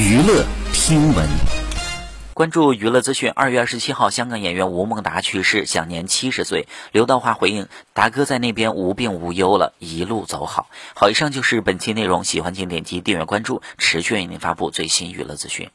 娱乐听闻，关注娱乐资讯。二月二十七号，香港演员吴孟达去世，享年七十岁。刘德华回应：“达哥在那边无病无忧了，一路走好。”好，以上就是本期内容，喜欢请点击订阅关注，持续为您发布最新娱乐资讯。